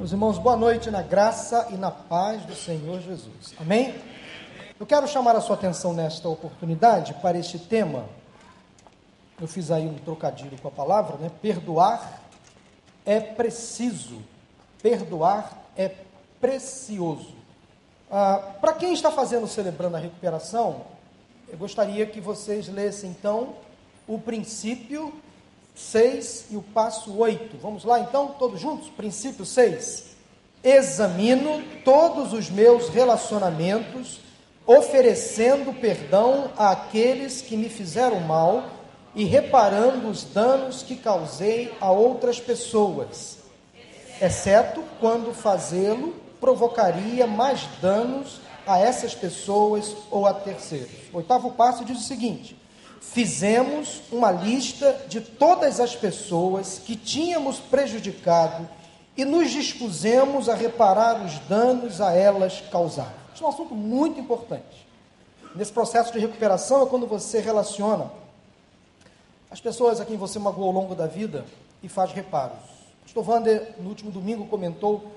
Meus irmãos, boa noite na graça e na paz do Senhor Jesus. Amém? Eu quero chamar a sua atenção nesta oportunidade para este tema. Eu fiz aí um trocadilho com a palavra, né? Perdoar é preciso. Perdoar é precioso. Ah, para quem está fazendo, celebrando a recuperação, eu gostaria que vocês lessem então o princípio 6 e o passo 8. Vamos lá então, todos juntos? Princípio 6. Examino todos os meus relacionamentos, oferecendo perdão àqueles que me fizeram mal e reparando os danos que causei a outras pessoas, exceto quando fazê-lo provocaria mais danos a essas pessoas ou a terceiros. O oitavo passo diz o seguinte: fizemos uma lista de todas as pessoas que tínhamos prejudicado e nos dispusemos a reparar os danos a elas causados. Isso é um assunto muito importante. Nesse processo de recuperação é quando você relaciona as pessoas a quem você magoou ao longo da vida e faz reparos. Pastor Wander, no último domingo, comentou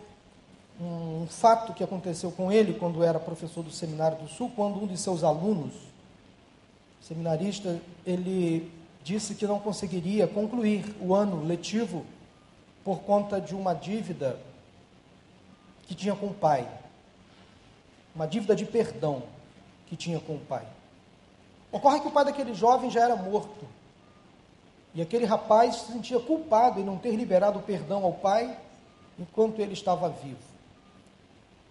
um fato que aconteceu com ele quando era professor do Seminário do Sul, quando um de seus alunos seminarista, ele disse que não conseguiria concluir o ano letivo por conta de uma dívida que tinha com o pai. Uma dívida de perdão que tinha com o pai. Ocorre que o pai daquele jovem já era morto. E aquele rapaz se sentia culpado em não ter liberado o perdão ao pai enquanto ele estava vivo.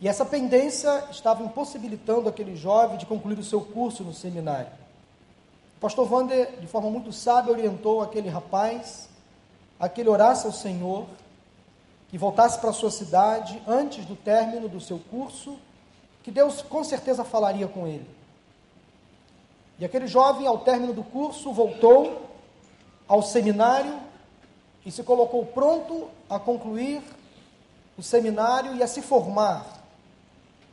E essa pendência estava impossibilitando aquele jovem de concluir o seu curso no seminário pastor Wander, de forma muito sábia, orientou aquele rapaz a que ele orasse ao Senhor, que voltasse para a sua cidade antes do término do seu curso, que Deus com certeza falaria com ele. E aquele jovem, ao término do curso, voltou ao seminário e se colocou pronto a concluir o seminário e a se formar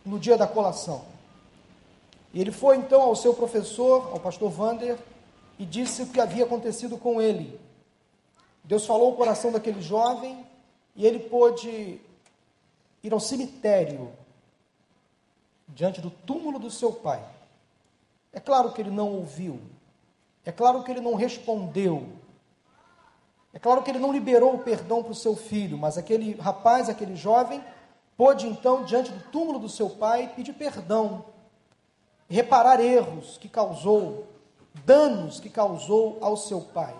no dia da colação. E ele foi então ao seu professor, ao pastor Vander, e disse o que havia acontecido com ele. Deus falou o coração daquele jovem e ele pôde ir ao cemitério diante do túmulo do seu pai. É claro que ele não ouviu, é claro que ele não respondeu, é claro que ele não liberou o perdão para o seu filho, mas aquele rapaz, aquele jovem, pôde então, diante do túmulo do seu pai, pedir perdão reparar erros que causou, danos que causou ao seu pai.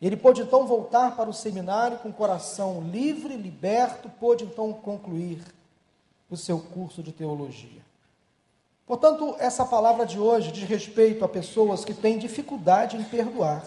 Ele pôde então voltar para o seminário com o coração livre, liberto, pôde então concluir o seu curso de teologia. Portanto, essa palavra de hoje diz respeito a pessoas que têm dificuldade em perdoar.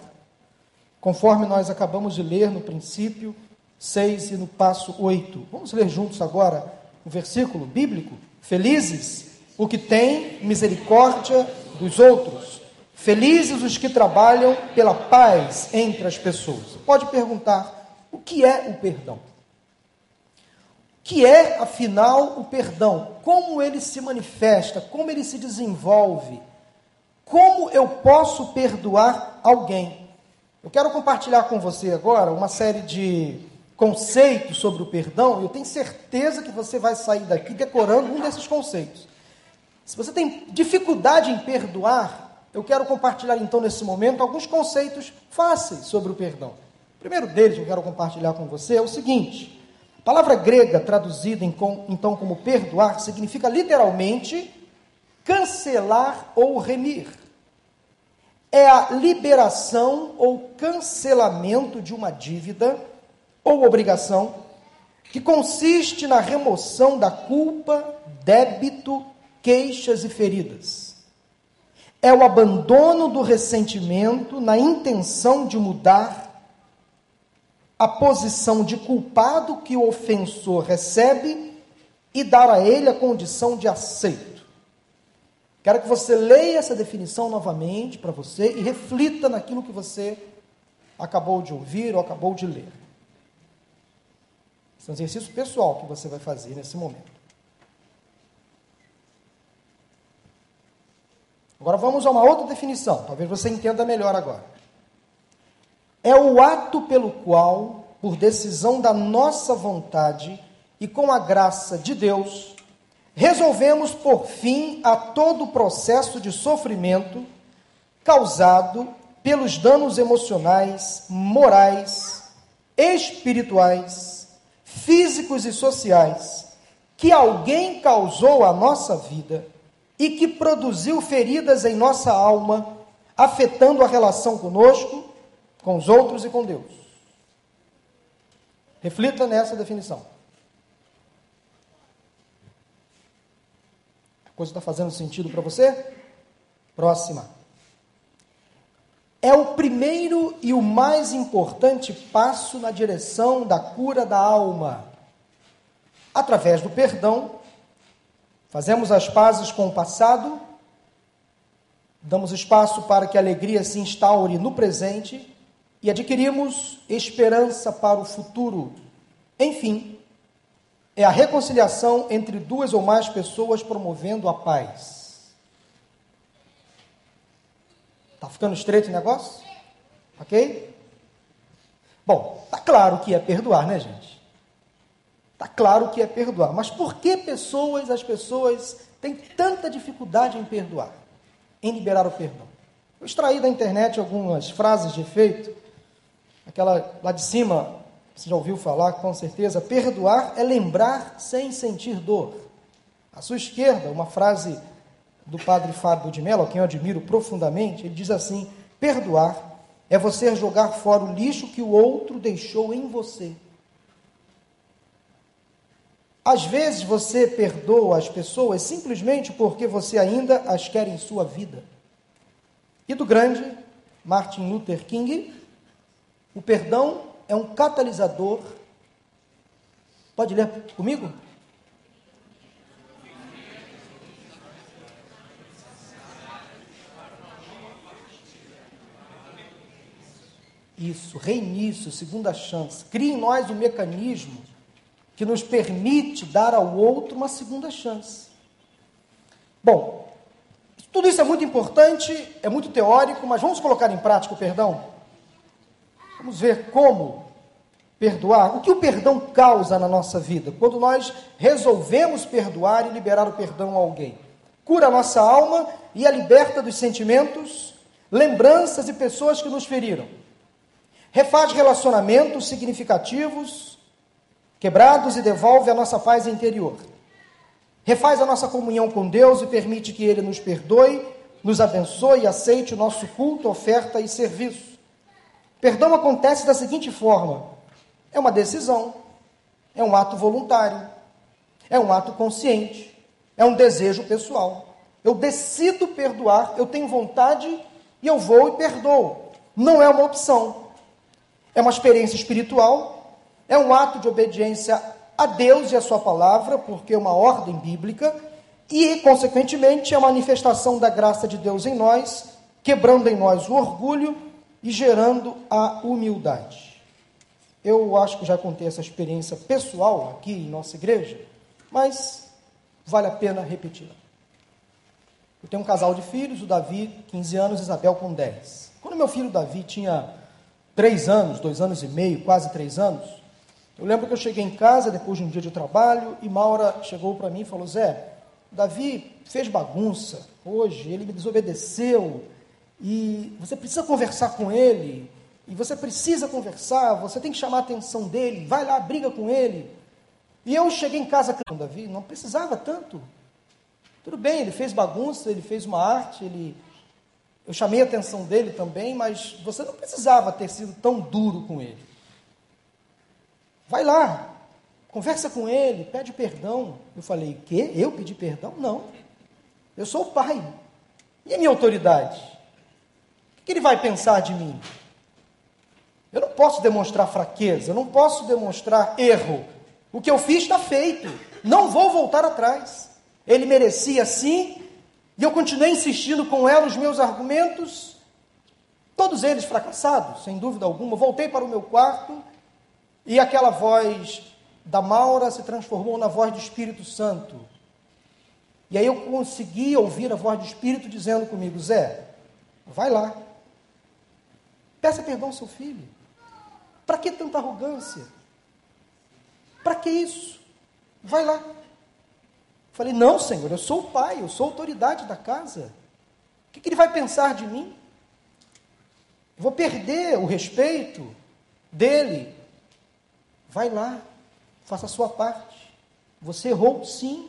Conforme nós acabamos de ler no princípio 6 e no passo 8. Vamos ler juntos agora o versículo bíblico? Felizes o que tem misericórdia dos outros. Felizes os que trabalham pela paz entre as pessoas. Pode perguntar: o que é o perdão? O que é, afinal, o perdão? Como ele se manifesta? Como ele se desenvolve? Como eu posso perdoar alguém? Eu quero compartilhar com você agora uma série de conceitos sobre o perdão. Eu tenho certeza que você vai sair daqui decorando um desses conceitos. Se você tem dificuldade em perdoar, eu quero compartilhar então nesse momento alguns conceitos fáceis sobre o perdão. O primeiro deles que eu quero compartilhar com você é o seguinte: a palavra grega traduzida então como perdoar significa literalmente cancelar ou remir. É a liberação ou cancelamento de uma dívida ou obrigação que consiste na remoção da culpa, débito queixas e feridas. É o abandono do ressentimento na intenção de mudar a posição de culpado que o ofensor recebe e dar a ele a condição de aceito. Quero que você leia essa definição novamente para você e reflita naquilo que você acabou de ouvir ou acabou de ler. Esse é um exercício pessoal que você vai fazer nesse momento. Agora vamos a uma outra definição, talvez você entenda melhor agora. É o ato pelo qual, por decisão da nossa vontade e com a graça de Deus, resolvemos por fim a todo o processo de sofrimento causado pelos danos emocionais, morais, espirituais, físicos e sociais que alguém causou à nossa vida e que produziu feridas em nossa alma, afetando a relação conosco, com os outros e com Deus. Reflita nessa definição. A coisa está fazendo sentido para você? Próxima. É o primeiro e o mais importante passo na direção da cura da alma. Através do perdão, fazemos as pazes com o passado, damos espaço para que a alegria se instaure no presente e adquirimos esperança para o futuro. Enfim, é a reconciliação entre duas ou mais pessoas promovendo a paz. Tá ficando estreito o negócio? Ok? Bom, tá claro que é perdoar, né, gente? Tá claro que é perdoar. Mas por que pessoas, as pessoas têm tanta dificuldade em perdoar, em liberar o perdão? Eu extraí da internet algumas frases de efeito Aquela lá de cima, você já ouviu falar com certeza, perdoar é lembrar sem sentir dor. À sua esquerda, uma frase do padre Fábio de Mello, a quem eu admiro profundamente, ele diz assim: perdoar é você jogar fora o lixo que o outro deixou em você. Às vezes você perdoa as pessoas simplesmente porque você ainda as quer em sua vida. E do grande Martin Luther King, o perdão é um catalisador. Pode ler comigo? Isso, reinício, segunda chance. Cria em nós um mecanismo que nos permite dar ao outro uma segunda chance. Bom, tudo isso é muito importante, é muito teórico, mas vamos colocar em prática o perdão? Vamos ver como perdoar. O que o perdão causa na nossa vida? Quando nós resolvemos perdoar e liberar o perdão a alguém. Cura a nossa alma e a liberta dos sentimentos, lembranças e pessoas que nos feriram. Refaz relacionamentos significativos, quebrados e devolve a nossa paz interior. Refaz a nossa comunhão com Deus e permite que Ele nos perdoe, nos abençoe e aceite o nosso culto, oferta e serviço. Perdão acontece da seguinte forma: é uma decisão, é um ato voluntário, é um ato consciente, é um desejo pessoal. Eu decido perdoar, eu tenho vontade e eu vou e perdoo. Não é uma opção. É uma experiência espiritual, é um ato de obediência a Deus e a Sua palavra, porque é uma ordem bíblica, e, consequentemente, é a manifestação da graça de Deus em nós, quebrando em nós o orgulho e gerando a humildade. Eu acho que já contei essa experiência pessoal aqui em nossa igreja, mas vale a pena repeti-la. Eu tenho um casal de filhos, o Davi, 15 anos, Isabel com 10. Quando meu filho Davi tinha 3 anos, 2 anos e meio, quase 3 anos, eu lembro que eu cheguei em casa depois de um dia de trabalho e Maura chegou para mim e falou: Zé, Davi fez bagunça hoje, ele me desobedeceu, e você precisa conversar com ele, e você precisa conversar, você tem que chamar a atenção dele, vai lá, briga com ele. E eu cheguei em casa com Davi, não precisava tanto. Tudo bem, ele fez bagunça, ele fez uma arte, ele eu chamei a atenção dele também, mas você não precisava ter sido tão duro com ele. Vai lá, conversa com ele, pede perdão. Eu falei, que? Eu pedi perdão? Não. Eu sou o pai. E a minha autoridade? O que ele vai pensar de mim? Eu não posso demonstrar fraqueza, eu não posso demonstrar erro. O que eu fiz está feito, não vou voltar atrás. Ele merecia sim, e eu continuei insistindo com ela os meus argumentos, todos eles fracassados, sem dúvida alguma. Voltei para o meu quarto e aquela voz da Maura se transformou na voz do Espírito Santo. E aí eu consegui ouvir a voz do Espírito dizendo comigo: Zé, vai lá, Peça perdão ao seu filho. Para que tanta arrogância? Para que isso? Vai lá. Falei, não, Senhor, eu sou o pai, eu sou a autoridade da casa. O que, que ele vai pensar de mim? Vou perder o respeito dele. Vai lá, faça a sua parte. Você errou, sim.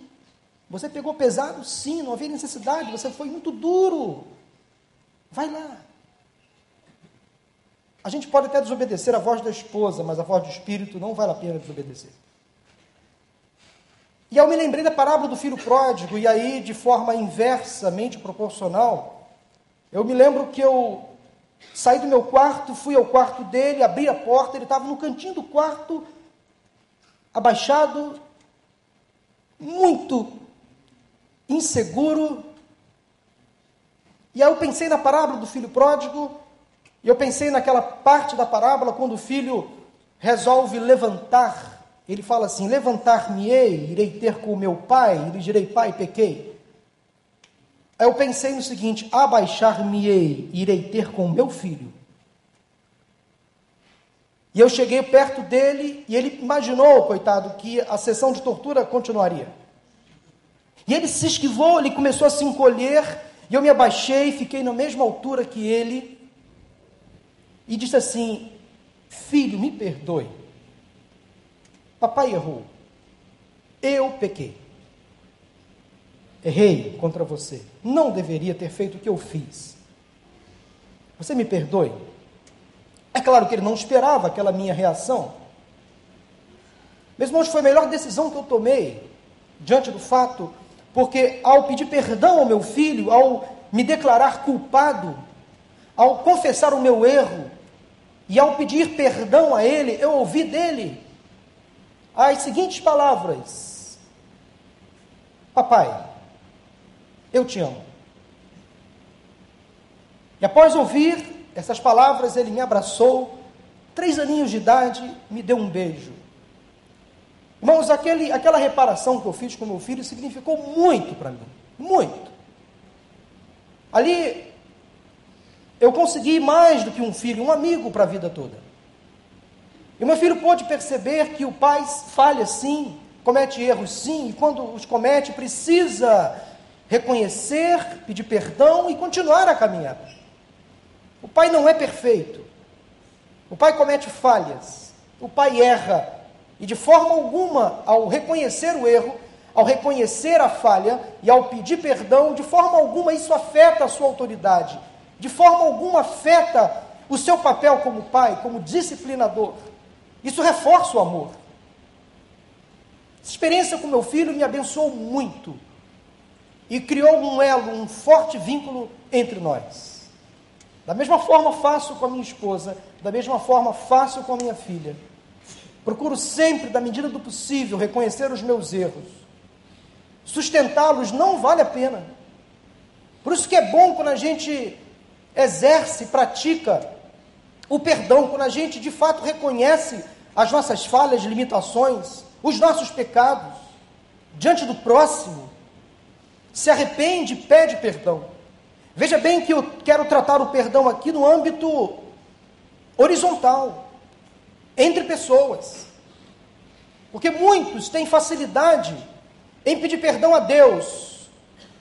Você pegou pesado, sim. Não havia necessidade. Você foi muito duro. Vai lá. A gente pode até desobedecer a voz da esposa, mas a voz do espírito não vale a pena desobedecer. E eu me lembrei da parábola do filho pródigo, e aí, de forma inversamente proporcional, eu me lembro que eu saí do meu quarto, fui ao quarto dele, abri a porta, ele estava no cantinho do quarto, abaixado, muito inseguro. E aí eu pensei na parábola do filho pródigo, e eu pensei naquela parte da parábola quando o filho resolve levantar ele fala assim: Levantar-me-ei, irei ter com o meu pai, e lhe direi: Pai, pequei. Aí eu pensei no seguinte: Abaixar-me-ei, irei ter com meu filho. E eu cheguei perto dele e ele imaginou, coitado, que a sessão de tortura continuaria. E ele se esquivou, ele começou a se encolher, e eu me abaixei, fiquei na mesma altura que ele, e disse assim: Filho, me perdoe. Papai errou. Eu pequei. Errei contra você. Não deveria ter feito o que eu fiz. Você me perdoe? É claro que ele não esperava aquela minha reação. Meus irmãos, foi a melhor decisão que eu tomei diante do fato, porque ao pedir perdão ao meu filho, ao me declarar culpado, ao confessar o meu erro e ao pedir perdão a ele, eu ouvi dele as seguintes palavras: Papai, eu te amo. E após ouvir essas palavras, ele me abraçou, três aninhos de idade, me deu um beijo. Irmãos, aquele, aquela reparação que eu fiz com meu filho significou muito para mim, muito. Ali eu consegui mais do que um filho, um amigo para a vida toda. E meu filho pôde perceber que o pai falha sim, comete erros sim, e quando os comete, precisa reconhecer, pedir perdão e continuar a caminhar. O pai não é perfeito. O pai comete falhas. O pai erra. E de forma alguma, ao reconhecer o erro, ao reconhecer a falha e ao pedir perdão, de forma alguma isso afeta a sua autoridade. De forma alguma afeta o seu papel como pai, como disciplinador. Isso reforça o amor. Essa experiência com meu filho me abençoou muito e criou um elo, um forte vínculo entre nós. Da mesma forma faço com a minha esposa, da mesma forma faço com a minha filha. Procuro sempre, da medida do possível, reconhecer os meus erros. Sustentá-los não vale a pena. Por isso que é bom quando a gente exerce, pratica o perdão, quando a gente de fato reconhece as nossas falhas, limitações, os nossos pecados, diante do próximo, se arrepende, pede perdão. Veja bem que eu quero tratar o perdão aqui no âmbito horizontal, entre pessoas. Porque muitos têm facilidade em pedir perdão a Deus.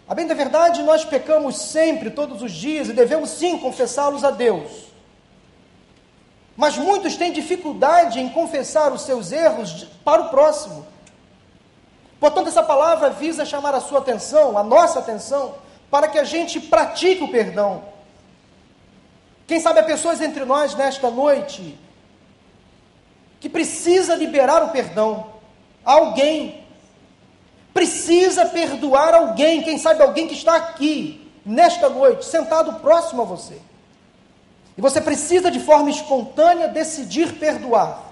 A bem da verdade, nós pecamos sempre, todos os dias, e devemos sim confessá-los a Deus. Mas muitos têm dificuldade em confessar os seus erros para o próximo. Portanto, essa palavra visa chamar a sua atenção, a nossa atenção, para que a gente pratique o perdão. Quem sabe há pessoas entre nós nesta noite que precisa liberar o perdão. Alguém precisa perdoar alguém, quem sabe alguém que está aqui nesta noite, sentado próximo a você. E você precisa, de forma espontânea, decidir perdoar.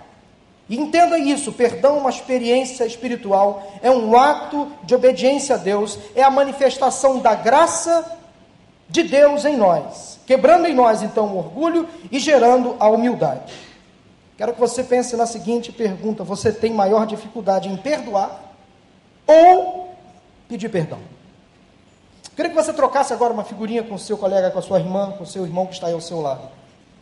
E entenda isso: perdão é uma experiência espiritual, é um ato de obediência a Deus, é a manifestação da graça de Deus em nós, quebrando em nós então o orgulho e gerando a humildade. Quero que você pense na seguinte pergunta: você tem maior dificuldade em perdoar ou pedir perdão? Queria que você trocasse agora uma figurinha com o seu colega, com a sua irmã, com o seu irmão que está aí ao seu lado.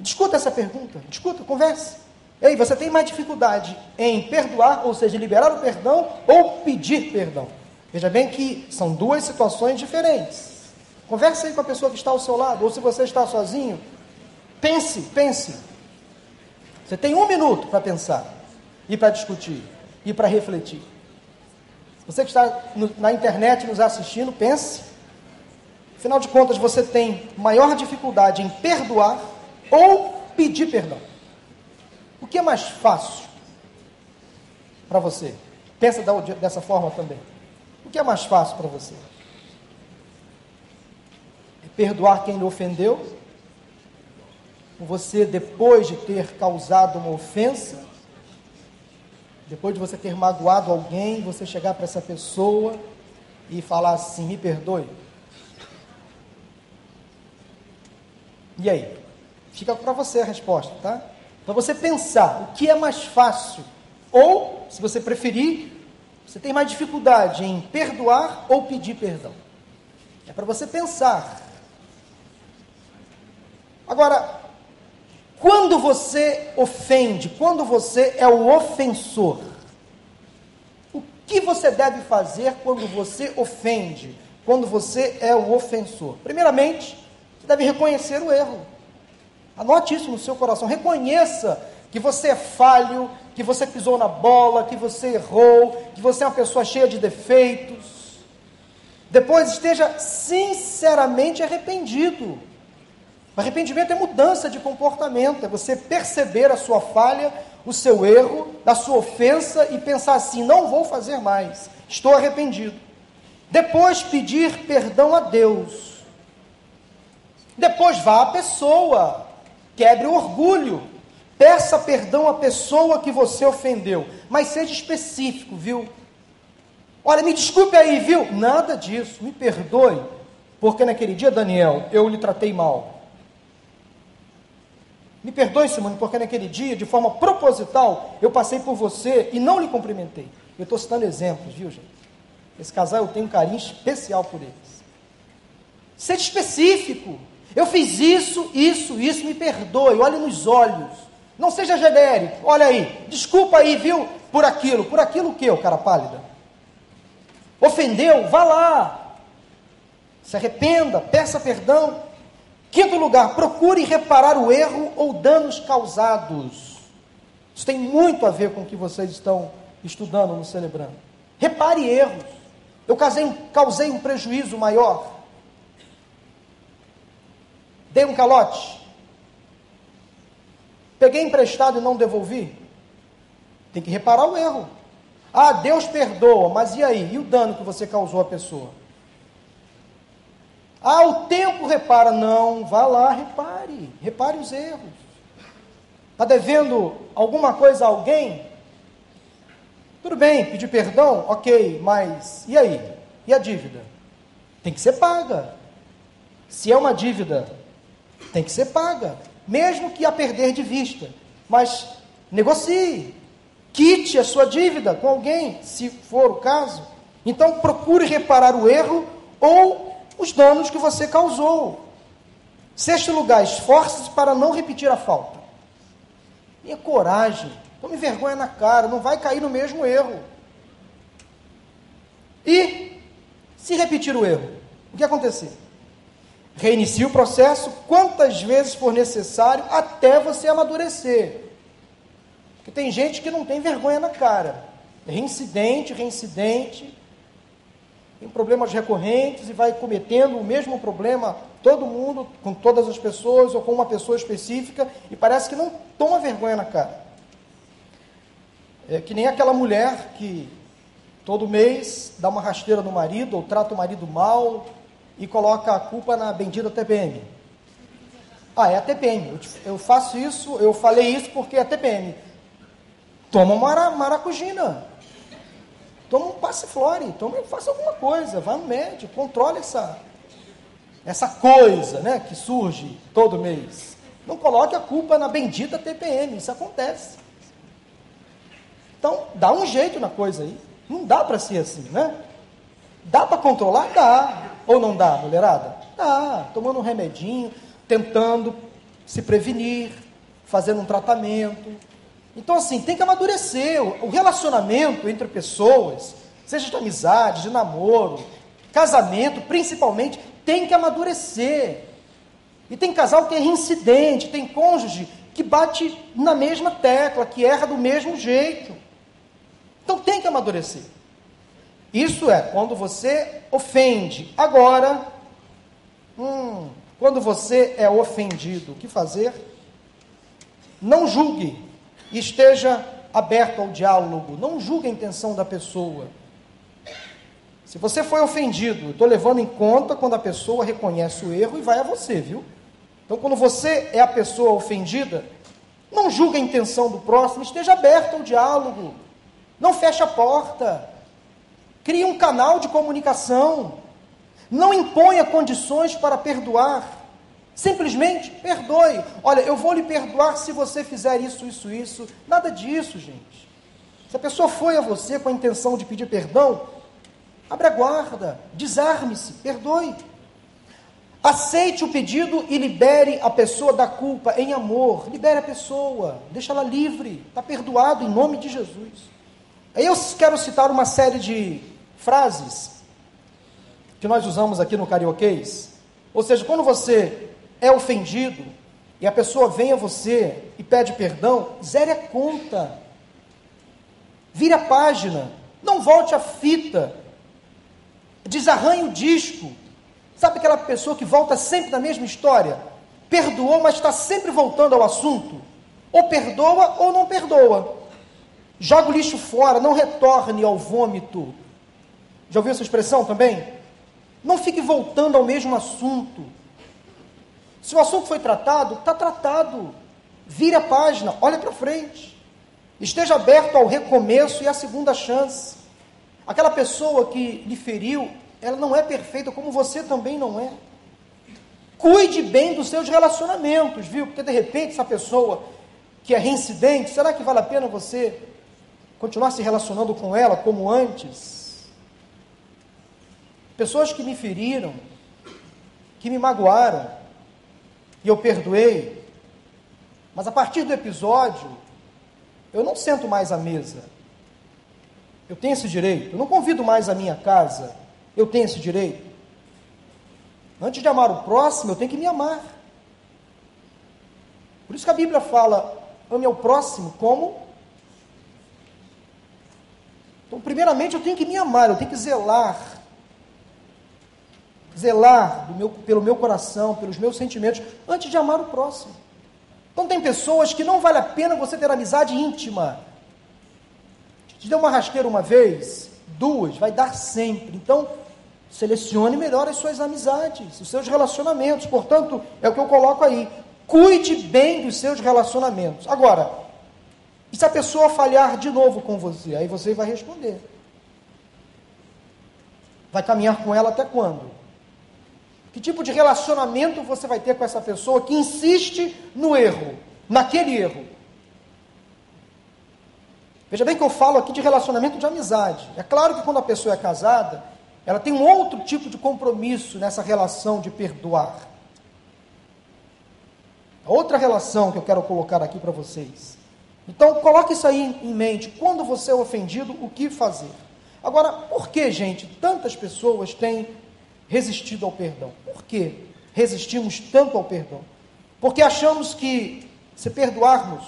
Discuta essa pergunta, discuta, converse. Ei, você tem mais dificuldade em perdoar, ou seja, liberar o perdão, ou pedir perdão? Veja bem que são duas situações diferentes. Converse aí com a pessoa que está ao seu lado, ou se você está sozinho, pense, pense. Você tem um minuto para pensar, e para discutir, e para refletir. Você que está no, na internet nos assistindo, pense. Afinal de contas, você tem maior dificuldade em perdoar ou pedir perdão. O que é mais fácil para você? Pensa dessa forma também. O que é mais fácil para você? É perdoar quem lhe ofendeu? Você, depois de ter causado uma ofensa, depois de você ter magoado alguém, você chegar para essa pessoa e falar assim: me perdoe. E aí? Fica para você a resposta, tá? Para você pensar o que é mais fácil. Ou, se você preferir, você tem mais dificuldade em perdoar ou pedir perdão. É para você pensar. Agora, quando você ofende, quando você é o ofensor, o que você deve fazer quando você ofende, quando você é o ofensor? Primeiramente, você deve reconhecer o erro. Anote isso no seu coração. Reconheça que você é falho, que você pisou na bola, que você errou, que você é uma pessoa cheia de defeitos. Depois esteja sinceramente arrependido. Arrependimento é mudança de comportamento, é você perceber a sua falha, o seu erro, a sua ofensa e pensar assim: não vou fazer mais, estou arrependido. Depois pedir perdão a Deus. Depois vá à pessoa, Quebre o orgulho. Peça perdão à pessoa que você ofendeu. Mas seja específico, viu? Olha, me desculpe aí, viu? Nada disso. Me perdoe. Porque naquele dia, Daniel, eu lhe tratei mal. Me perdoe, Simone, porque naquele dia, de forma proposital, eu passei por você e não lhe cumprimentei. Eu estou citando exemplos, viu, gente? Esse casal eu tenho um carinho especial por eles. Seja específico. Eu fiz isso, isso, isso, me perdoe, olhe nos olhos. Não seja genérico, olha aí, desculpa aí, viu, por aquilo. Por aquilo que, cara pálida? Ofendeu? Vá lá. Se arrependa, peça perdão. Quinto lugar, procure reparar o erro ou danos causados. Isso tem muito a ver com o que vocês estão estudando no Celebrando. Repare erros. Eu causei um prejuízo maior. Dei um calote. Peguei emprestado e não devolvi. Tem que reparar o erro. Ah, Deus perdoa, mas e aí? E o dano que você causou à pessoa? Ah, o tempo repara. Não, vá lá, repare. Repare os erros. Está devendo alguma coisa a alguém? Tudo bem, pedir perdão? Ok, mas e aí? E a dívida? Tem que ser paga. Se é uma dívida tem que ser paga, mesmo que a perder de vista. Mas negocie, quite a sua dívida com alguém, se for o caso. Então procure reparar o erro ou os danos que você causou. Sexto lugar, esforce-se para não repetir a falta. Tenha coragem, tome vergonha na cara, não vai cair no mesmo erro. E, se repetir o erro, o que acontecer? Reinicie o processo quantas vezes for necessário até você amadurecer. Porque tem gente que não tem vergonha na cara. Reincidente, reincidente, tem problemas recorrentes e vai cometendo o mesmo problema todo mundo, com todas as pessoas ou com uma pessoa específica e parece que não toma vergonha na cara. É que nem aquela mulher que todo mês dá uma rasteira no marido ou trata o marido mal, e coloca a culpa na bendita TPM. Ah, é a TPM. Eu, faço isso, eu falei isso porque é a TPM. Toma uma maracujina. Toma um passiflore, toma, faça alguma coisa, vá no médico, controle essa, essa coisa né, que surge todo mês. Não coloque a culpa na bendita TPM, isso acontece. Então, dá um jeito na coisa aí. Não dá para ser assim, né? Dá para controlar? Dá. Ou não dá, mulherada? Dá. Tomando um remedinho, tentando se prevenir, fazendo um tratamento. Então, assim, tem que amadurecer. O relacionamento entre pessoas, seja de amizade, de namoro, casamento, principalmente, tem que amadurecer. E tem casal que é reincidente, tem cônjuge que bate na mesma tecla, que erra do mesmo jeito. Então tem que amadurecer. Isso é quando você ofende. Agora, hum, quando você é ofendido, o que fazer? Não julgue esteja aberto ao diálogo. Não julgue a intenção da pessoa. Se você foi ofendido, estou levando em conta quando a pessoa reconhece o erro e vai a você, viu? Então, quando você é a pessoa ofendida, não julgue a intenção do próximo, esteja aberto ao diálogo. Não feche a porta. Crie um canal de comunicação. Não imponha condições para perdoar. Simplesmente perdoe. Olha, eu vou lhe perdoar se você fizer isso, isso, isso. Nada disso, gente. Se a pessoa foi a você com a intenção de pedir perdão, abra a guarda, desarme-se, perdoe. Aceite o pedido e libere a pessoa da culpa em amor. Libere a pessoa, deixa ela livre, está perdoado em nome de Jesus. Eu quero citar uma série de frases que nós usamos aqui no carioquês. Ou seja, quando você é ofendido e a pessoa vem a você e pede perdão, zere a conta. Vire a página. Não volte a fita. Desarranhe o disco. Sabe aquela pessoa que volta sempre na mesma história? Perdoou, mas está sempre voltando ao assunto. Ou perdoa ou não perdoa. Joga o lixo fora, não retorne ao vômito. Já ouviu essa expressão também? Não fique voltando ao mesmo assunto. Se o assunto foi tratado, está tratado. Vire a página, olhe para frente. Esteja aberto ao recomeço e à segunda chance. Aquela pessoa que lhe feriu, ela não é perfeita, como você também não é. Cuide bem dos seus relacionamentos, viu? Porque de repente essa pessoa que é reincidente, será que vale a pena você continuar se relacionando com ela como antes? Pessoas que me feriram, que me magoaram, e eu perdoei, mas a partir do episódio, eu não sento mais à mesa. Eu tenho esse direito. Eu não convido mais a minha casa. Eu tenho esse direito. Antes de amar o próximo, eu tenho que me amar. Por isso que a Bíblia fala: ame ao próximo como. Então, primeiramente, eu tenho que me amar, eu tenho que zelar zelar meu, pelo meu coração, pelos meus sentimentos, antes de amar o próximo. Então tem pessoas que não vale a pena você ter amizade íntima. Te deu uma rasteira uma vez, duas, vai dar sempre. Então, selecione melhor as suas amizades, os seus relacionamentos. Portanto, é o que eu coloco aí. Cuide bem dos seus relacionamentos. Agora, e se a pessoa falhar de novo com você? Aí você vai responder. Vai caminhar com ela até quando? Que tipo de relacionamento você vai ter com essa pessoa que insiste no erro, naquele erro? Veja bem que eu falo aqui de relacionamento de amizade. É claro que quando a pessoa é casada, ela tem um outro tipo de compromisso nessa relação de perdoar. Outra relação que eu quero colocar aqui para vocês. Então, coloque isso aí em mente. Quando você é ofendido, o que fazer? Agora, por que, gente, tantas pessoas têm resistido ao perdão. Por que resistimos tanto ao perdão? Porque achamos que, se perdoarmos,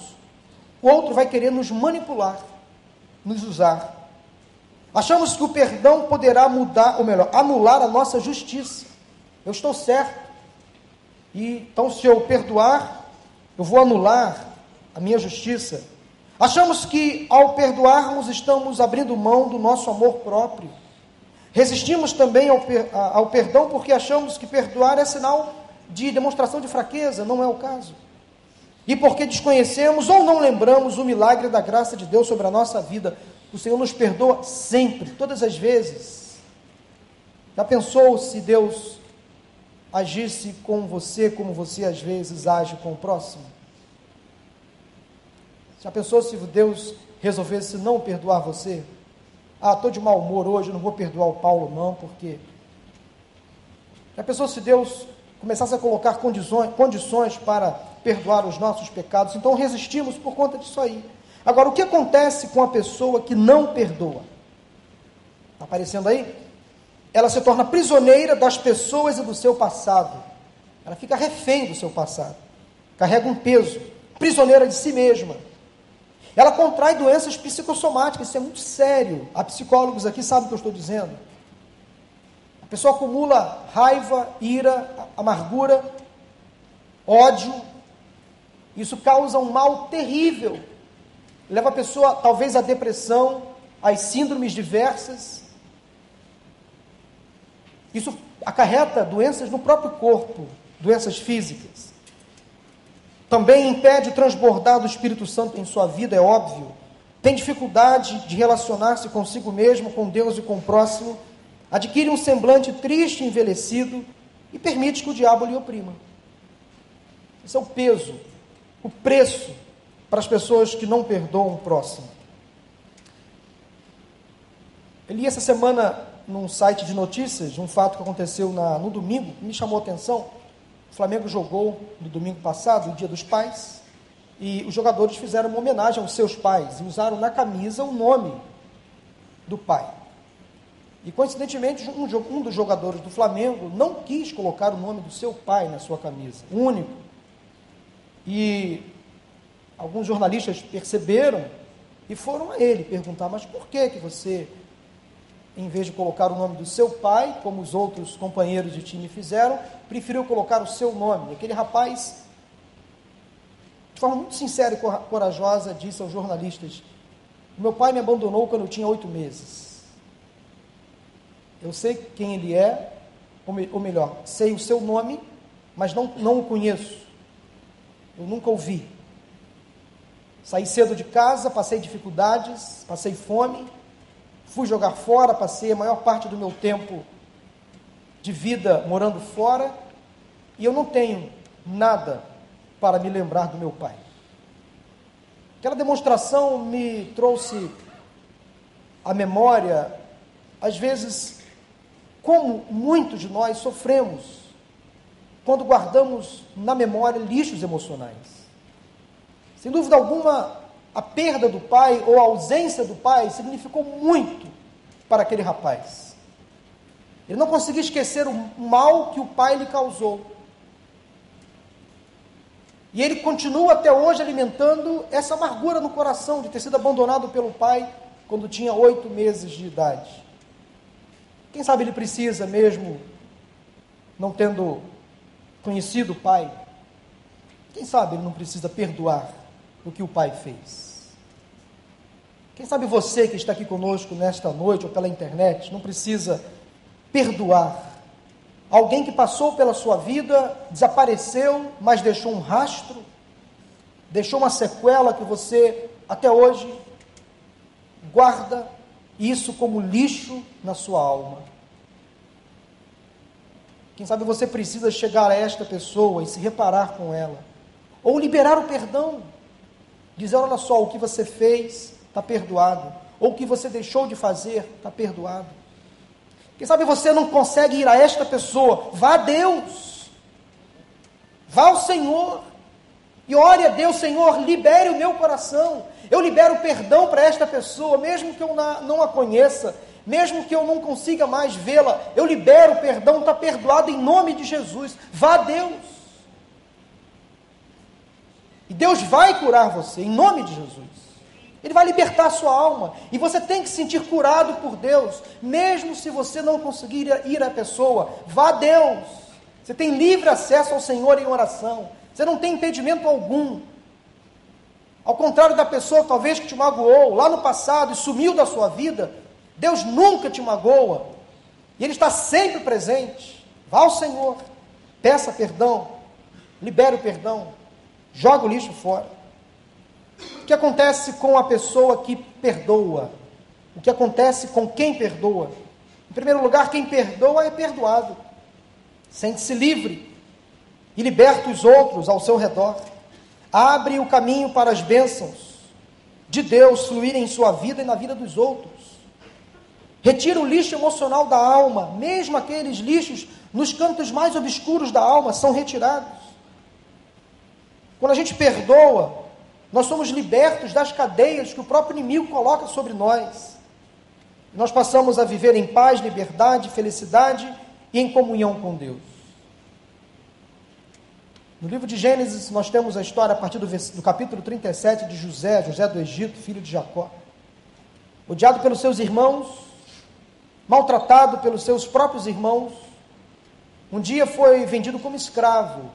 o outro vai querer nos manipular, nos usar. Achamos que o perdão poderá mudar, ou melhor, anular a nossa justiça. Eu estou certo. E então, se eu perdoar, eu vou anular a minha justiça. Achamos que ao perdoarmos estamos abrindo mão do nosso amor próprio. Resistimos também ao, ao perdão porque achamos que perdoar é sinal de demonstração de fraqueza, não é o caso. E porque desconhecemos ou não lembramos o milagre da graça de Deus sobre a nossa vida. O Senhor nos perdoa sempre, todas as vezes. Já pensou se Deus agisse com você como você às vezes age com o próximo? Já pensou se Deus resolvesse não perdoar você? Ah, estou de mau humor hoje, não vou perdoar o Paulo, não, porque. Já pensou se Deus começasse a colocar condições, condições para perdoar os nossos pecados? Então resistimos por conta disso aí. Agora, o que acontece com a pessoa que não perdoa? Está aparecendo aí? Ela se torna prisioneira das pessoas e do seu passado. Ela fica refém do seu passado. Carrega um peso. Prisioneira de si mesma. Ela contrai doenças psicossomáticas. Isso é muito sério. Há psicólogos aqui sabem o que eu estou dizendo. A pessoa acumula raiva, ira, amargura, ódio. Isso causa um mal terrível leva a pessoa talvez à depressão, às síndromes diversas. Isso acarreta doenças no próprio corpo, doenças físicas. Também impede transbordar do Espírito Santo em sua vida, é óbvio. Tem dificuldade de relacionar-se consigo mesmo, com Deus e com o próximo. Adquire um semblante triste envelhecido e permite que o diabo lhe oprima. Esse é o peso, o preço para as pessoas que não perdoam o próximo. Eu li essa semana num site de notícias um fato que aconteceu na, no domingo, que me chamou a atenção. O Flamengo jogou no domingo passado, o Dia dos Pais, e os jogadores fizeram uma homenagem aos seus pais e usaram na camisa o nome do pai. E coincidentemente, um, um dos jogadores do Flamengo não quis colocar o nome do seu pai na sua camisa, único. E alguns jornalistas perceberam e foram a ele perguntar: mas por que que você, em vez de colocar o nome do seu pai, como os outros companheiros de time fizeram, preferiu colocar o seu nome? Aquele rapaz, de forma muito sincera e corajosa, disse aos jornalistas: meu pai me abandonou quando eu tinha oito meses. Eu sei quem ele é, ou melhor, sei o seu nome, mas não, não o conheço. Eu nunca ouvi. Saí cedo de casa, passei dificuldades, passei fome, fui jogar fora, passei a maior parte do meu tempo de vida morando fora, e eu não tenho nada para me lembrar do meu pai. Aquela demonstração me trouxe à memória, às vezes, como muitos de nós sofremos quando guardamos na memória lixos emocionais. Sem dúvida alguma, a perda do pai ou a ausência do pai significou muito para aquele rapaz. Ele não conseguia esquecer o mal que o pai lhe causou. E ele continua até hoje alimentando essa amargura no coração de ter sido abandonado pelo pai quando tinha oito meses de idade. Quem sabe ele precisa mesmo, não tendo conhecido o pai, quem sabe ele não precisa perdoar o que o Pai fez. Quem sabe você que está aqui conosco nesta noite ou pela internet não precisa perdoar alguém que passou pela sua vida, desapareceu, mas deixou um rastro, deixou uma sequela que você até hoje guarda isso como lixo na sua alma. Quem sabe você precisa chegar a esta pessoa e se reparar com ela, ou liberar o perdão dizer: olha só, o que você fez está perdoado, ou o que você deixou de fazer está perdoado. Quem sabe você não consegue ir a esta pessoa, vá a Deus, vá ao Senhor, e ore a Deus, Senhor, libere o meu coração, eu libero perdão para esta pessoa, mesmo que eu não a conheça, mesmo que eu não consiga mais vê-la, eu libero o perdão, está perdoado em nome de Jesus, vá a Deus. E Deus vai curar você, em nome de Jesus. Ele vai libertar a sua alma. E você tem que se sentir curado por Deus, mesmo se você não conseguir ir à pessoa. Vá a Deus. Você tem livre acesso ao Senhor em oração. Você não tem impedimento algum. Ao contrário da pessoa talvez que te magoou lá no passado e sumiu da sua vida, Deus nunca te magoa. E Ele está sempre presente. Vá ao Senhor, peça perdão, libere o perdão. Joga o lixo fora. O que acontece com a pessoa que perdoa? O que acontece com quem perdoa? Em primeiro lugar, quem perdoa é perdoado. Sente-se livre e liberta os outros ao seu redor. Abre o caminho para as bênçãos de Deus fluírem em sua vida e na vida dos outros. Retira o lixo emocional da alma, mesmo aqueles lixos nos cantos mais obscuros da alma são retirados. Quando a gente perdoa, Nós somos libertos das cadeias que o próprio inimigo coloca sobre nós. Nós passamos a viver em paz, liberdade, felicidade e em comunhão com Deus. No livro de Gênesis, nós temos a história a partir do, do capítulo 37 de José, José do Egito, filho de Jacó. Odiado pelos seus irmãos, maltratado pelos seus próprios irmãos, um dia foi vendido como escravo.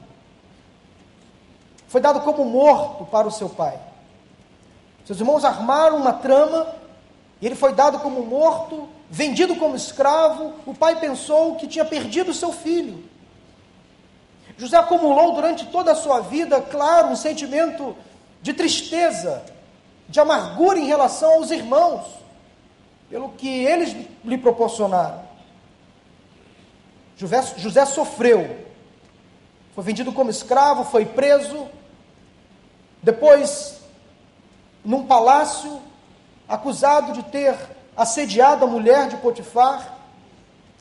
Foi dado como morto para o seu pai. Seus irmãos armaram uma trama e ele foi dado como morto, vendido como escravo. O pai pensou que tinha perdido seu filho. José acumulou durante toda a sua vida, claro, um sentimento de tristeza, de amargura em relação aos irmãos, pelo que eles lhe proporcionaram. José, José sofreu, foi vendido como escravo, foi preso, depois, num palácio, acusado de ter assediado a mulher de Potifar,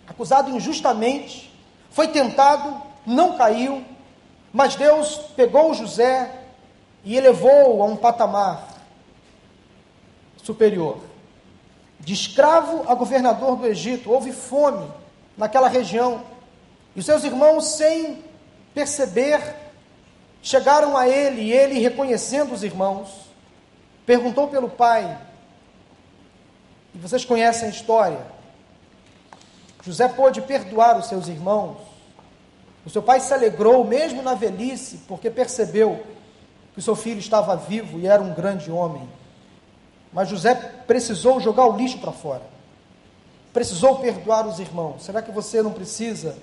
acusado injustamente, foi tentado, não caiu, mas Deus pegou José e elevou a um patamar superior. De escravo a governador do Egito, houve fome naquela região. E os seus irmãos, sem perceber, chegaram a ele, e ele, reconhecendo os irmãos, perguntou pelo pai: e vocês conhecem a história. José pôde perdoar os seus irmãos. O seu pai se alegrou, mesmo na velhice, porque percebeu que o seu filho estava vivo e era um grande homem. Mas José precisou jogar o lixo para fora. Precisou perdoar os irmãos. Será que você não precisa,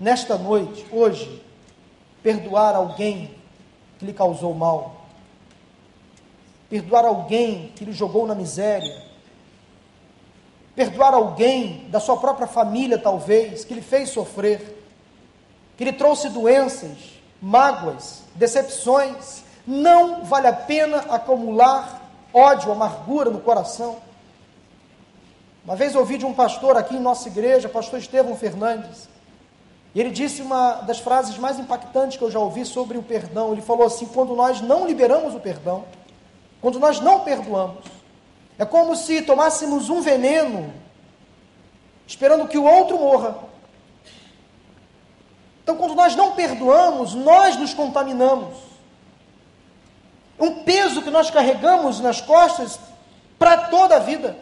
nesta noite, hoje, perdoar alguém que lhe causou mal? Perdoar alguém que lhe jogou na miséria? perdoar alguém da sua própria família, talvez, que lhe fez sofrer, que lhe trouxe doenças, mágoas, decepções. Não vale a pena acumular ódio, amargura no coração. Uma vez ouvi de um pastor aqui em nossa igreja, pastor Estevão Fernandes, e ele disse uma das frases mais impactantes que eu já ouvi sobre o perdão. Ele falou assim: quando nós não liberamos o perdão, quando nós não perdoamos, é como se tomássemos um veneno, esperando que o outro morra. Então, quando nós não perdoamos, nós nos contaminamos. Um peso que nós carregamos nas costas para toda a vida.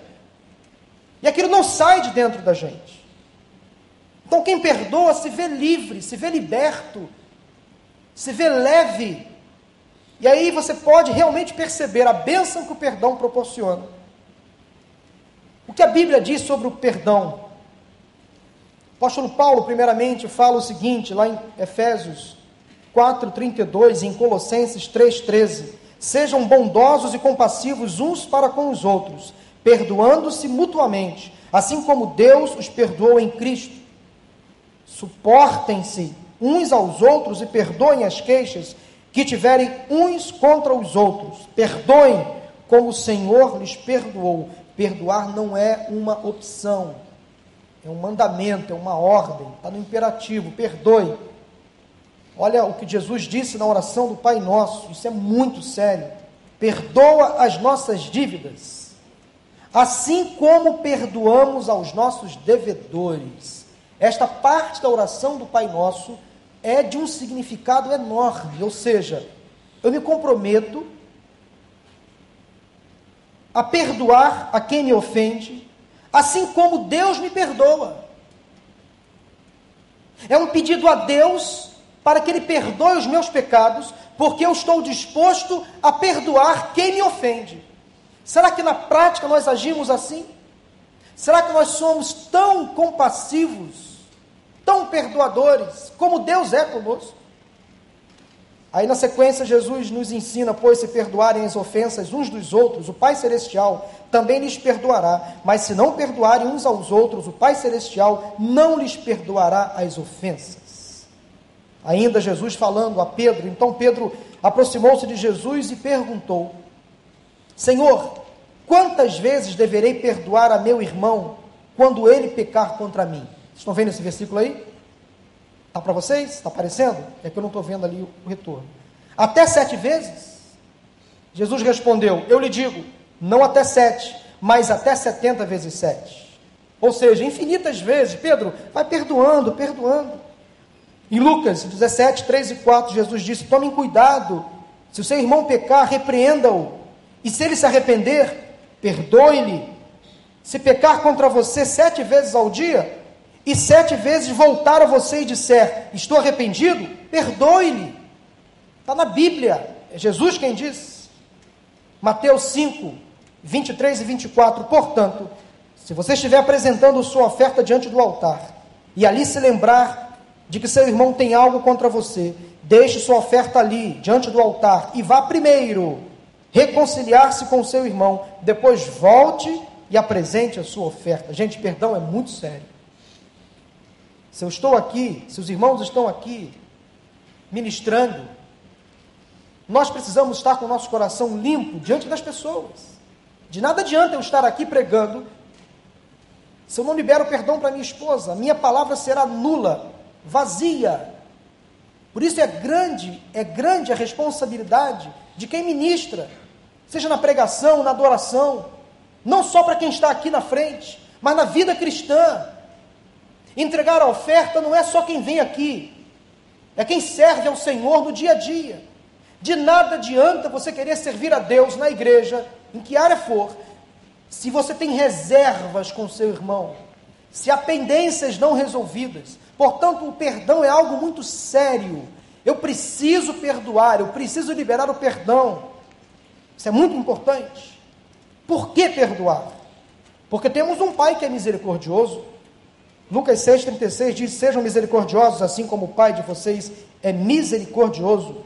E aquilo não sai de dentro da gente. Então, quem perdoa se vê livre, se vê liberto, se vê leve. E aí você pode realmente perceber a bênção que o perdão proporciona. O que a Bíblia diz sobre o perdão? O apóstolo Paulo, primeiramente, fala o seguinte, lá em Efésios 4,32 e em Colossenses 3,13: Sejam bondosos e compassivos uns para com os outros, perdoando-se mutuamente, assim como Deus os perdoou em Cristo. Suportem-se uns aos outros e perdoem as queixas que tiverem uns contra os outros. Perdoem como o Senhor lhes perdoou. Perdoar não é uma opção, é um mandamento, é uma ordem, está no imperativo, perdoe. Olha o que Jesus disse na oração do Pai Nosso, isso é muito sério. Perdoa as nossas dívidas, assim como perdoamos aos nossos devedores. Esta parte da oração do Pai Nosso é de um significado enorme, ou seja, eu me comprometo a perdoar a quem me ofende, assim como Deus me perdoa. É um pedido a Deus para que Ele perdoe os meus pecados, porque eu estou disposto a perdoar quem me ofende. Será que na prática nós agimos assim? Será que nós somos tão compassivos, tão perdoadores, como Deus é conosco? Aí na sequência, Jesus nos ensina, pois, se perdoarem as ofensas uns dos outros, o Pai Celestial também lhes perdoará. Mas se não perdoarem uns aos outros, o Pai Celestial não lhes perdoará as ofensas. Ainda Jesus falando a Pedro, então Pedro aproximou-se de Jesus e perguntou: Senhor, quantas vezes deverei perdoar a meu irmão quando ele pecar contra mim? Estão vendo esse versículo aí? Está para vocês? Está aparecendo? É que eu não estou vendo ali o retorno. Até sete vezes? Jesus respondeu: Eu lhe digo, não até sete, mas até setenta vezes sete. Ou seja, infinitas vezes. Pedro, vai perdoando, perdoando. Em Lucas 17, 3 e 4, Jesus disse: Tomem cuidado, se o seu irmão pecar, repreenda-o, e se ele se arrepender, perdoe-lhe. Se pecar contra você sete vezes ao dia, e sete vezes voltar a você e disser: Estou arrependido, perdoe-lhe. Está na Bíblia, é Jesus quem diz. Mateus 5, 23 e 24. Portanto, se você estiver apresentando sua oferta diante do altar, e ali se lembrar de que seu irmão tem algo contra você, deixe sua oferta ali, diante do altar, e vá primeiro reconciliar-se com seu irmão, depois volte e apresente a sua oferta. Gente, perdão é muito sério. Se eu estou aqui, se os irmãos estão aqui ministrando, nós precisamos estar com o nosso coração limpo diante das pessoas. De nada adianta eu estar aqui pregando, se eu não libero perdão para minha esposa, a minha palavra será nula, vazia. Por isso é grande, é grande a responsabilidade de quem ministra, seja na pregação, na adoração, não só para quem está aqui na frente, mas na vida cristã. Entregar a oferta não é só quem vem aqui, é quem serve ao Senhor no dia a dia. De nada adianta você querer servir a Deus na igreja, em que área for, se você tem reservas com seu irmão, se há pendências não resolvidas. Portanto, o perdão é algo muito sério. Eu preciso perdoar, eu preciso liberar o perdão. Isso é muito importante. Por que perdoar? Porque temos um Pai que é misericordioso, Lucas 6,36 diz: Sejam misericordiosos, assim como o Pai de vocês é misericordioso.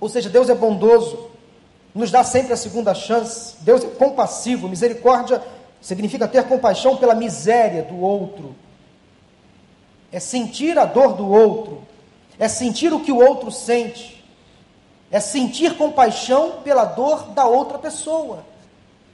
Ou seja, Deus é bondoso, nos dá sempre a segunda chance. Deus é compassivo. Misericórdia significa ter compaixão pela miséria do outro, é sentir a dor do outro, é sentir o que o outro sente, é sentir compaixão pela dor da outra pessoa.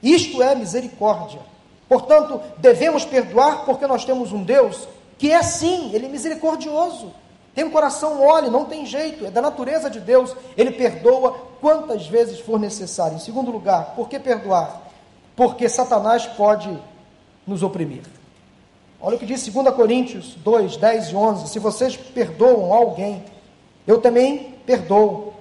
Isto é misericórdia. Portanto, devemos perdoar porque nós temos um Deus que é assim, ele é misericordioso. Tem um coração mole, não tem jeito, é da natureza de Deus. Ele perdoa quantas vezes for necessário. Em segundo lugar, por que perdoar? Porque Satanás pode nos oprimir. Olha o que diz 2 Coríntios 2, 10 e 11. Se vocês perdoam alguém, eu também perdoo.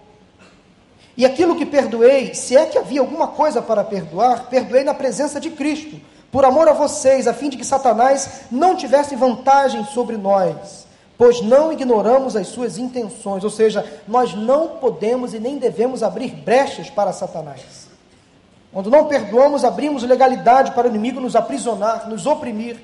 E aquilo que perdoei, se é que havia alguma coisa para perdoar, perdoei na presença de Cristo por amor a vocês, a fim de que Satanás não tivesse vantagem sobre nós, pois não ignoramos as suas intenções, ou seja, nós não podemos e nem devemos abrir brechas para Satanás. Quando não perdoamos, abrimos legalidade para o inimigo nos aprisionar, nos oprimir.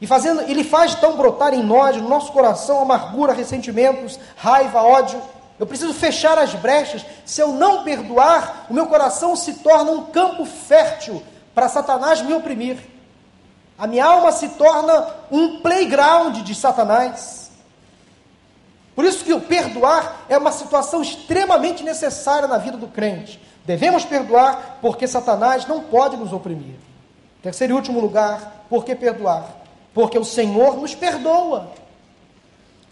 E fazendo, ele faz então brotar em nós, no nosso coração, amargura, ressentimentos, raiva, ódio. Eu preciso fechar as brechas. Se eu não perdoar, o meu coração se torna um campo fértil para Satanás me oprimir. A minha alma se torna um playground de Satanás. Por isso que o perdoar é uma situação extremamente necessária na vida do crente. Devemos perdoar porque Satanás não pode nos oprimir. Terceiro e último lugar, por que perdoar? Porque o Senhor nos perdoa.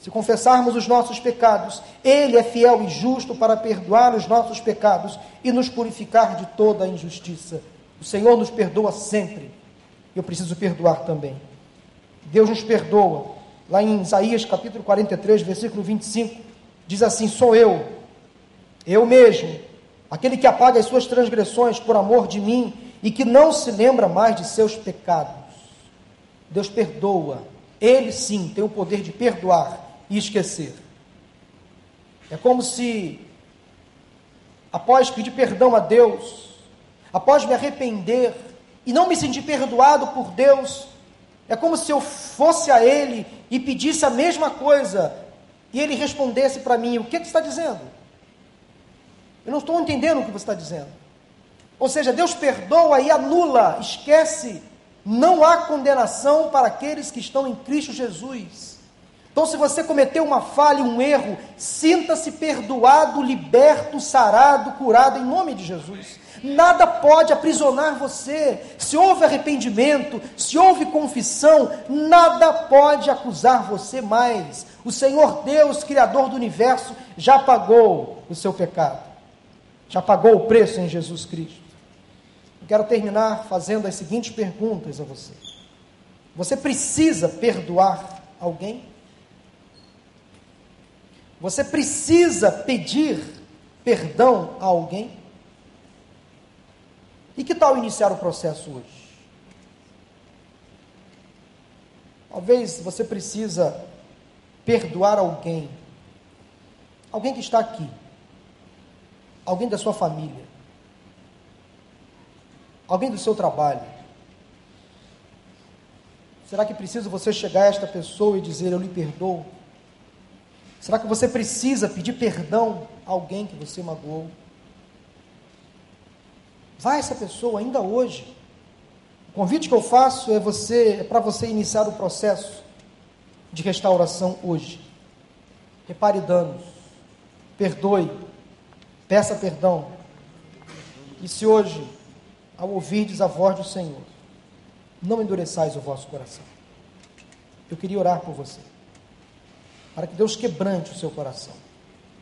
Se confessarmos os nossos pecados, Ele é fiel e justo para perdoar os nossos pecados e nos purificar de toda a injustiça. O Senhor nos perdoa sempre. Eu preciso perdoar também. Deus nos perdoa. Lá em Isaías capítulo 43, versículo 25, diz assim: Sou eu, eu mesmo, aquele que apaga as suas transgressões por amor de mim e que não se lembra mais de seus pecados. Deus perdoa. Ele sim tem o poder de perdoar e esquecer. É como se, após pedir perdão a Deus, após me arrepender e não me sentir perdoado por Deus, é como se eu fosse a Ele e pedisse a mesma coisa e Ele respondesse para mim: O que, que você está dizendo? Eu não estou entendendo o que você está dizendo. Ou seja, Deus perdoa e anula, esquece. Não há condenação para aqueles que estão em Cristo Jesus. Então, se você cometeu uma falha, um erro, sinta-se perdoado, liberto, sarado, curado em nome de Jesus nada pode aprisionar você. Se houve arrependimento, se houve confissão, nada pode acusar você mais. O Senhor Deus, Criador do universo, já pagou o seu pecado, Já pagou o preço em Jesus Cristo. Eu quero terminar fazendo as seguintes perguntas a você. Você precisa perdoar alguém? Você precisa pedir perdão a alguém? E que tal iniciar o processo hoje? Talvez você precisa perdoar alguém. Alguém que está aqui. Alguém da sua família. Alguém do seu trabalho. Será que precisa você chegar a esta pessoa e dizer eu lhe perdoo? Será que você precisa pedir perdão a alguém que você magoou? Vai essa pessoa ainda hoje. O convite que eu faço é você, é para você iniciar o processo de restauração hoje. Repare danos, perdoe, peça perdão. E se hoje, ao ouvirdes a voz do Senhor, não endureçais o vosso coração. Eu queria orar por você, para que Deus quebrante o seu coração,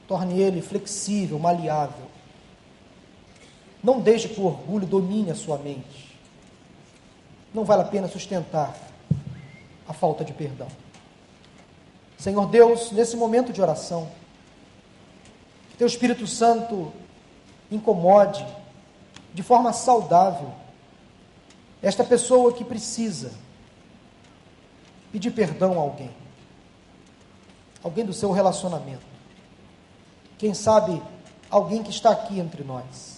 torne ele flexível, maleável. Não deixe que o orgulho domine a sua mente. Não vale a pena sustentar a falta de perdão. Senhor Deus, nesse momento de oração, que Teu Espírito Santo incomode de forma saudável esta pessoa que precisa pedir perdão a alguém, alguém do seu relacionamento. Quem sabe alguém que está aqui entre nós.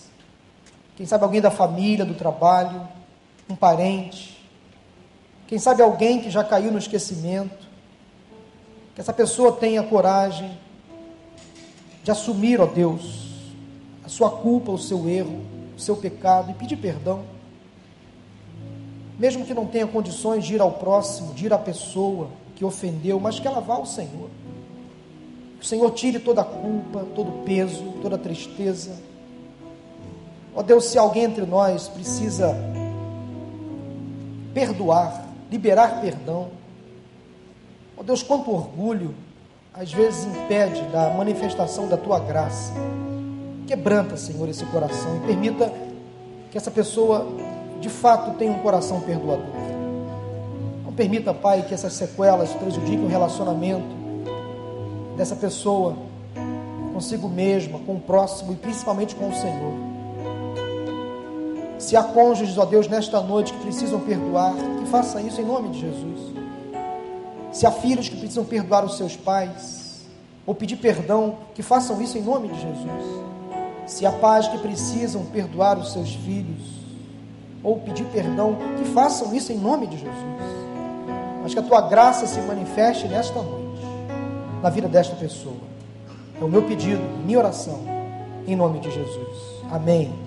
Quem sabe alguém da família, do trabalho, um parente. Quem sabe alguém que já caiu no esquecimento que essa pessoa tenha coragem de assumir, ó Deus, a sua culpa, o seu erro, o seu pecado e pedir perdão. Mesmo que não tenha condições de ir ao próximo, de ir à pessoa que ofendeu, mas que ela vá ao Senhor. Que o Senhor tire toda a culpa, todo o peso, toda a tristeza. Ó Deus, se alguém entre nós precisa perdoar, liberar perdão, Oh Deus, quanto orgulho às vezes impede da manifestação da tua graça. Quebranta, Senhor, esse coração e permita que essa pessoa de fato tenha um coração perdoador. Não permita, Pai, que essas sequelas prejudiquem o relacionamento dessa pessoa consigo mesma, com o próximo e principalmente com o Senhor. Se há cônjuges, ó Deus, nesta noite que precisam perdoar, que faça isso em nome de Jesus. Se há filhos que precisam perdoar os seus pais, ou pedir perdão, que façam isso em nome de Jesus. Se há pais que precisam perdoar os seus filhos, ou pedir perdão, que façam isso em nome de Jesus. Mas que a tua graça se manifeste nesta noite, na vida desta pessoa. É o meu pedido, minha oração, em nome de Jesus. Amém.